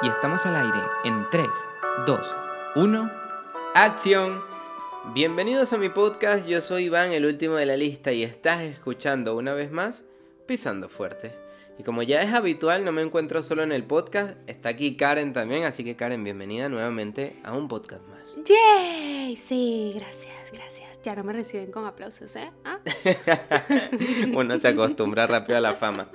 Y estamos al aire en 3, 2, 1. ¡Acción! Bienvenidos a mi podcast, yo soy Iván, el último de la lista, y estás escuchando una vez más Pisando Fuerte. Y como ya es habitual, no me encuentro solo en el podcast, está aquí Karen también, así que Karen, bienvenida nuevamente a un podcast más. ¡Yay! Sí, gracias, gracias. Ya no me reciben con aplausos, ¿eh? ¿Ah? Uno se acostumbra rápido a la fama.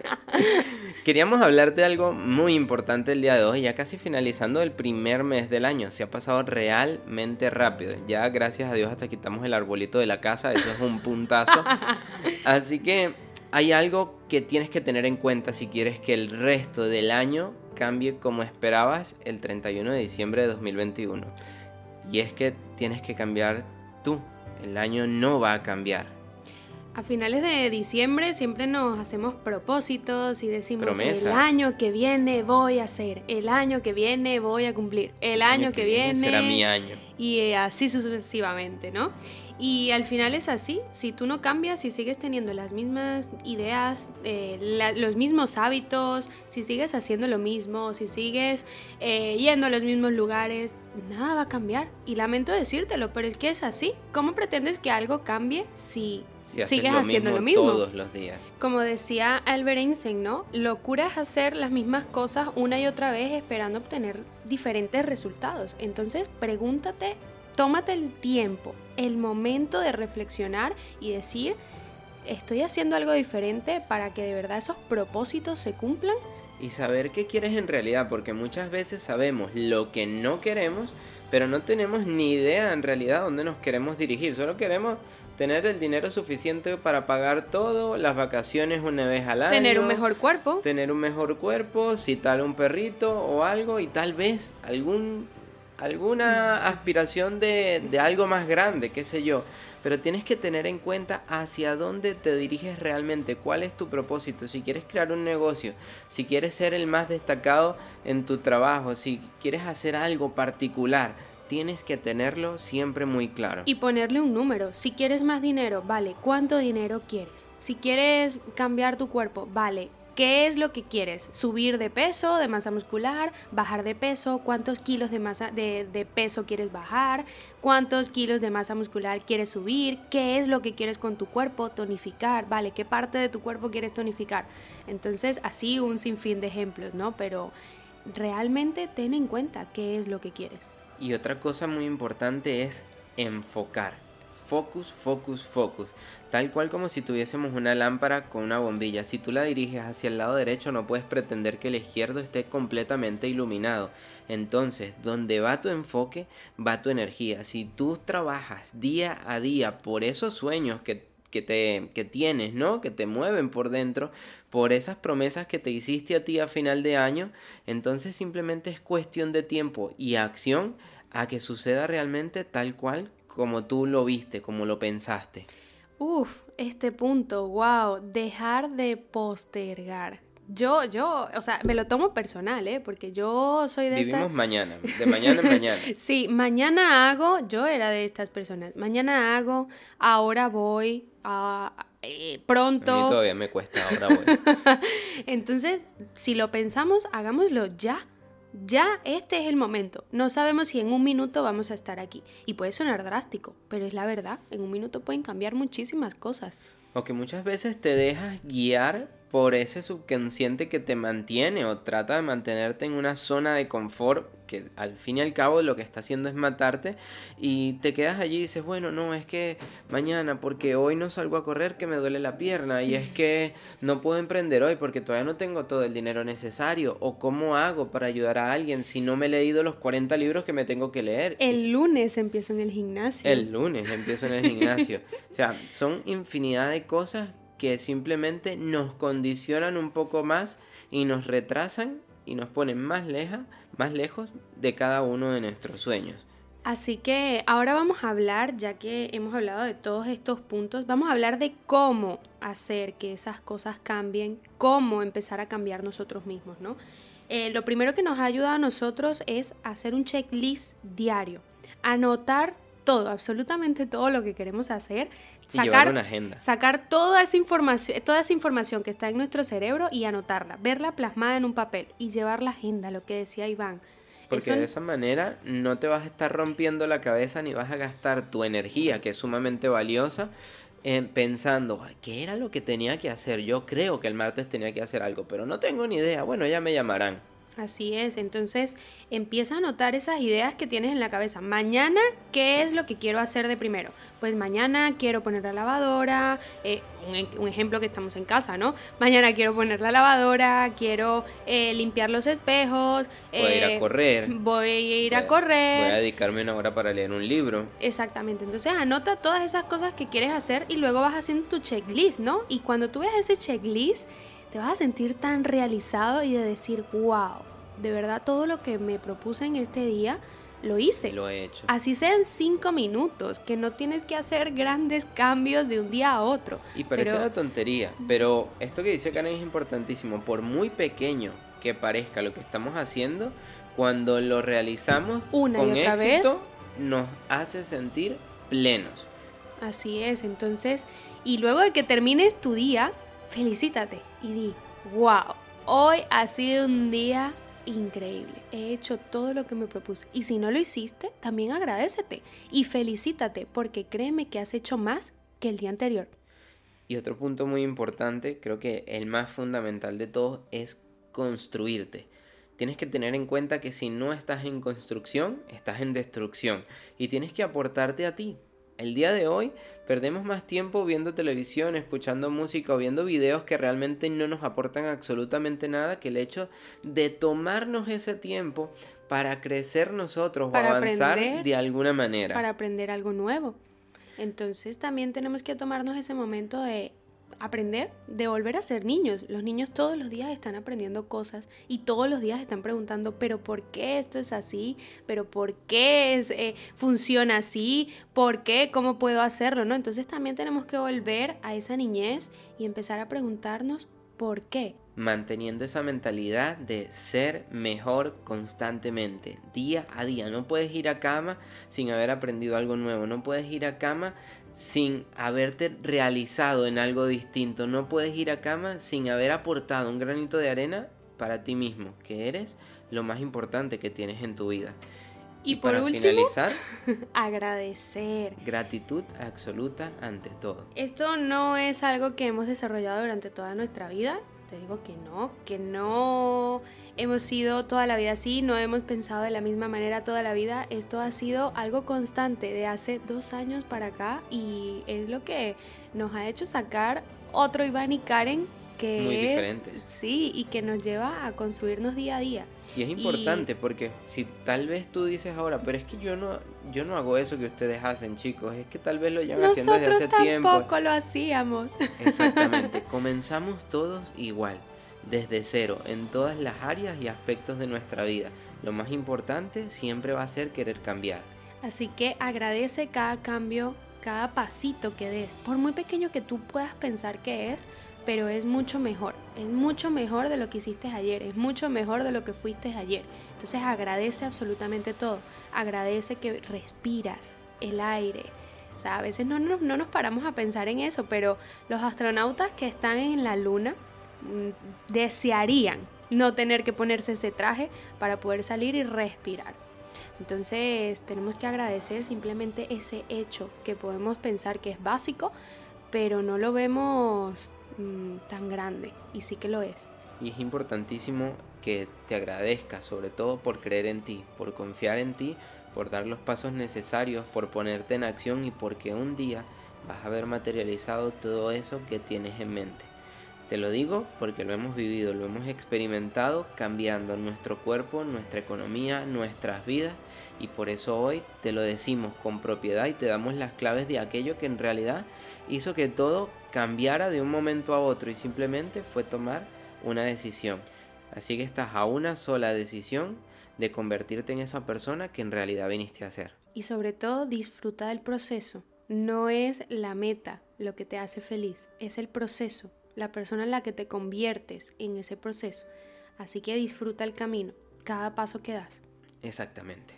Queríamos hablar de algo muy importante el día de hoy, ya casi finalizando el primer mes del año. Se ha pasado realmente rápido. Ya gracias a Dios hasta quitamos el arbolito de la casa, eso es un puntazo. Así que hay algo que tienes que tener en cuenta si quieres que el resto del año cambie como esperabas el 31 de diciembre de 2021. Y es que tienes que cambiar tú. El año no va a cambiar. A finales de diciembre siempre nos hacemos propósitos y decimos Promesas. el año que viene voy a hacer, el año que viene voy a cumplir, el año, que, viene, será mi año. y así sucesivamente, ¿no? Y al final es así, si tú no cambias, si sigues teniendo las mismas ideas, eh, la- los mismos hábitos, si sigues haciendo lo mismo, si sigues eh, yendo a los mismos lugares, nada va a cambiar. Y lamento decírtelo, pero es que es así. ¿Cómo pretendes que algo cambie si, sigues lo haciendo lo mismo? todos los días. Como decía Albert Einstein, ¿no? Locura es hacer las mismas cosas una y otra vez esperando obtener diferentes resultados. Entonces, pregúntate, tómate el tiempo, el momento de reflexionar y decir, ¿estoy haciendo algo diferente para que de verdad esos propósitos se cumplan? y saber qué quieres en realidad, porque muchas veces sabemos lo que no queremos, pero no tenemos ni idea en realidad dónde nos queremos dirigir, solo queremos tener el dinero suficiente para pagar todo, las vacaciones una vez al año, Tener un mejor cuerpo. tener un mejor cuerpo, si tal un perrito o algo y tal vez algún alguna aspiración de, de algo más grande, qué sé yo. Pero tienes que tener en cuenta hacia dónde te diriges realmente, cuál es tu propósito, si quieres crear un negocio, si quieres ser el más destacado en tu trabajo, si quieres hacer algo particular, tienes que tenerlo siempre muy claro. Y ponerle un número. Si quieres más dinero, vale, ¿cuánto dinero quieres? Si quieres cambiar tu cuerpo, vale, ¿qué es lo que quieres? ¿Subir de peso, de masa muscular? ¿Bajar de peso? ¿Cuántos kilos de, masa, de, peso quieres bajar? ¿Cuántos kilos de masa muscular quieres subir? ¿Qué es lo que quieres con tu cuerpo? Tonificar, vale, ¿qué parte de tu cuerpo quieres tonificar? Entonces, así un sinfín de ejemplos, ¿no? Pero realmente ten en cuenta qué es lo que quieres. Y otra cosa muy importante es enfocar. Focus, focus, focus. Tal cual como si tuviésemos una lámpara con una bombilla. Si tú la diriges hacia el lado derecho no puedes pretender que el izquierdo esté completamente iluminado. Entonces, donde va tu enfoque, va tu energía. Si tú trabajas día a día por esos sueños que que, te, que tienes, ¿no? Que te mueven por dentro, por esas promesas que te hiciste a ti a final de año, entonces simplemente es cuestión de tiempo y acción a que suceda realmente tal cual como tú lo viste, como lo pensaste. Uf, este punto, wow, dejar de postergar. Yo, yo, o sea, me lo tomo personal, ¿eh? Porque yo soy de Vivimos mañana, de mañana en mañana. Sí, mañana hago, yo era de estas personas, mañana hago, ahora voy, a, eh, A mí pronto. todavía me cuesta, ahora voy. Entonces, si lo pensamos, hagámoslo ya. Ya este es el momento. No sabemos si en un minuto vamos a estar aquí. Y puede sonar drástico, pero es la verdad. En un minuto pueden cambiar muchísimas cosas. O que muchas veces te dejas guiar por ese subconsciente que te mantiene o trata de mantenerte en una zona de confort que al fin y al cabo lo que está haciendo es matarte y te quedas allí y dices, bueno, no, es que mañana porque hoy no salgo a correr que me duele la pierna y es que no puedo emprender hoy porque todavía no tengo todo el dinero necesario o cómo hago para ayudar a alguien si no me he leído los 40 libros que me tengo que leer. El lunes empiezo en el gimnasio. el lunes empiezo en el gimnasio. O sea, son infinidad de cosas que simplemente nos condicionan un poco más y nos retrasan y nos ponen más, leja, más lejos de cada uno de nuestros sueños. Así que ahora vamos a hablar, ya que hemos hablado de todos estos puntos, vamos a hablar de cómo hacer que esas cosas cambien, cómo empezar a cambiar nosotros mismos, ¿no? Eh, lo primero que nos ayuda a nosotros es hacer un checklist diario, anotar todo, absolutamente todo lo que queremos hacer, sacar una agenda. Sacar toda esa información, toda esa información que está en nuestro cerebro y anotarla, verla plasmada en un papel y llevar la agenda, lo que decía Iván. Porque de esa manera no te vas a estar rompiendo la cabeza ni vas a gastar tu energía, que es sumamente valiosa, en pensando, ¿qué era lo que tenía que hacer? Yo creo que el martes tenía que hacer algo, pero no tengo ni idea. Bueno, ya me llamarán. Así es, entonces empieza a notar esas ideas que tienes en la cabeza. Mañana, ¿qué es lo que quiero hacer de primero? Pues mañana quiero poner la lavadora, eh, un, ejemplo que estamos en casa, ¿no? Mañana quiero poner la lavadora, quiero eh, limpiar los espejos. Voy a ir a eh, correr. Voy a ir a correr. Voy a dedicarme una hora para leer un libro. Exactamente, entonces anota todas esas cosas que quieres hacer y luego vas haciendo tu checklist, ¿no? Y cuando tú ves ese checklist te vas a sentir tan realizado y de decir, wow, de verdad todo lo que me propuse en este día lo hice. Lo he hecho. Así sean cinco minutos, que no tienes que hacer grandes cambios de un día a otro. Y parece una tontería, pero esto que dice Karen es importantísimo. Por muy pequeño que parezca lo que estamos haciendo, cuando lo realizamos una con y otra éxito, vez, nos hace sentir plenos. Así es, entonces, y luego de que termines tu día, felicítate y di, wow, hoy ha sido un día increíble. He hecho todo lo que me propuse. Y si no lo hiciste, también agradecete y felicítate porque créeme que has hecho más que el día anterior. Y otro punto muy importante, creo que el más fundamental de todos, es construirte. Tienes que tener en cuenta que si no estás en construcción, estás en destrucción. Y tienes que aportarte a ti. El día de hoy perdemos más tiempo viendo televisión, escuchando música o viendo videos que realmente no nos aportan absolutamente nada que el hecho de tomarnos ese tiempo para crecer nosotros o avanzar de alguna manera. Para aprender algo nuevo. Entonces también tenemos que tomarnos ese momento de aprender, de volver a ser niños. Los niños todos los días están aprendiendo cosas y todos los días están preguntando, pero ¿por qué esto es así? ¿Pero por qué es, eh, funciona así? ¿Por qué? ¿Cómo puedo hacerlo? ¿no? Entonces también tenemos que volver a esa niñez y empezar a preguntarnos por qué. Manteniendo esa mentalidad de ser mejor constantemente, día a día. No puedes ir a cama sin haber aprendido algo nuevo. No puedes ir a cama sin haberte realizado en algo distinto. No puedes ir a cama sin haber aportado un granito de arena para ti mismo, que eres lo más importante que tienes en tu vida. Y, por para finalizar, agradecer. Gratitud absoluta ante todo. Esto no es algo que hemos desarrollado durante toda nuestra vida. Te digo que no, que no hemos sido toda la vida así, no hemos pensado de la misma manera toda la vida. Esto ha sido algo constante de hace dos años para acá y es lo que nos ha hecho sacar otro Iván y Karen que muy diferentes. Sí, y que nos lleva a construirnos día a día. Y es importante porque si tal vez tú dices ahora, pero es que yo no yo no hago eso que ustedes hacen, chicos, es que tal vez lo llevan haciendo desde hace tiempo. Nosotros tampoco lo hacíamos. Exactamente, comenzamos todos igual desde cero en todas las áreas y aspectos de nuestra vida. Lo más importante siempre va a ser querer cambiar. Así que agradece cada cambio, cada pasito que des, por muy pequeño que tú puedas pensar que es, pero es mucho mejor, es mucho mejor de lo que hiciste ayer, es mucho mejor de lo que fuiste ayer. Entonces agradece absolutamente todo, agradece que respiras el aire. O sea, a veces no, no, no nos paramos a pensar en eso, pero los astronautas que están en la luna, desearían no tener que ponerse ese traje para poder salir y respirar. Entonces tenemos que agradecer simplemente ese hecho que podemos pensar que es básico, pero no lo vemos mm, tan grande y sí que lo es. Y es importantísimo que te agradezcas, sobre todo por creer en ti, por confiar en ti, por dar los pasos necesarios, por ponerte en acción y porque un día vas a haber materializado todo eso que tienes en mente. Te lo digo porque lo hemos vivido, lo hemos experimentado cambiando nuestro cuerpo, nuestra economía, nuestras vidas y por eso hoy te lo decimos con propiedad y te damos las claves de aquello que en realidad hizo que todo cambiara de un momento a otro y simplemente fue tomar una decisión. Así que estás a una sola decisión de convertirte en esa persona que en realidad viniste a ser. Y sobre todo disfruta del proceso. No es la meta lo que te hace feliz, es el proceso la persona en la que te conviertes en ese proceso. Así que disfruta el camino, cada paso que das. Exactamente.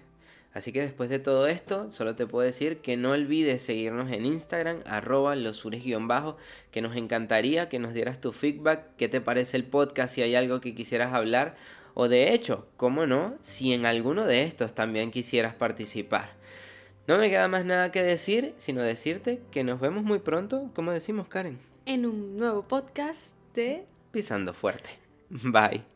Así que después de todo esto, solo te puedo decir que no olvides seguirnos en Instagram, arroba losures-bajo, que nos encantaría que nos dieras tu feedback, qué te parece el podcast, si hay algo que quisieras hablar, o de hecho, cómo no, si en alguno de estos también quisieras participar. No me queda más nada que decir, sino decirte que nos vemos muy pronto, como decimos Karen. En un nuevo podcast de... Pisando fuerte. Bye.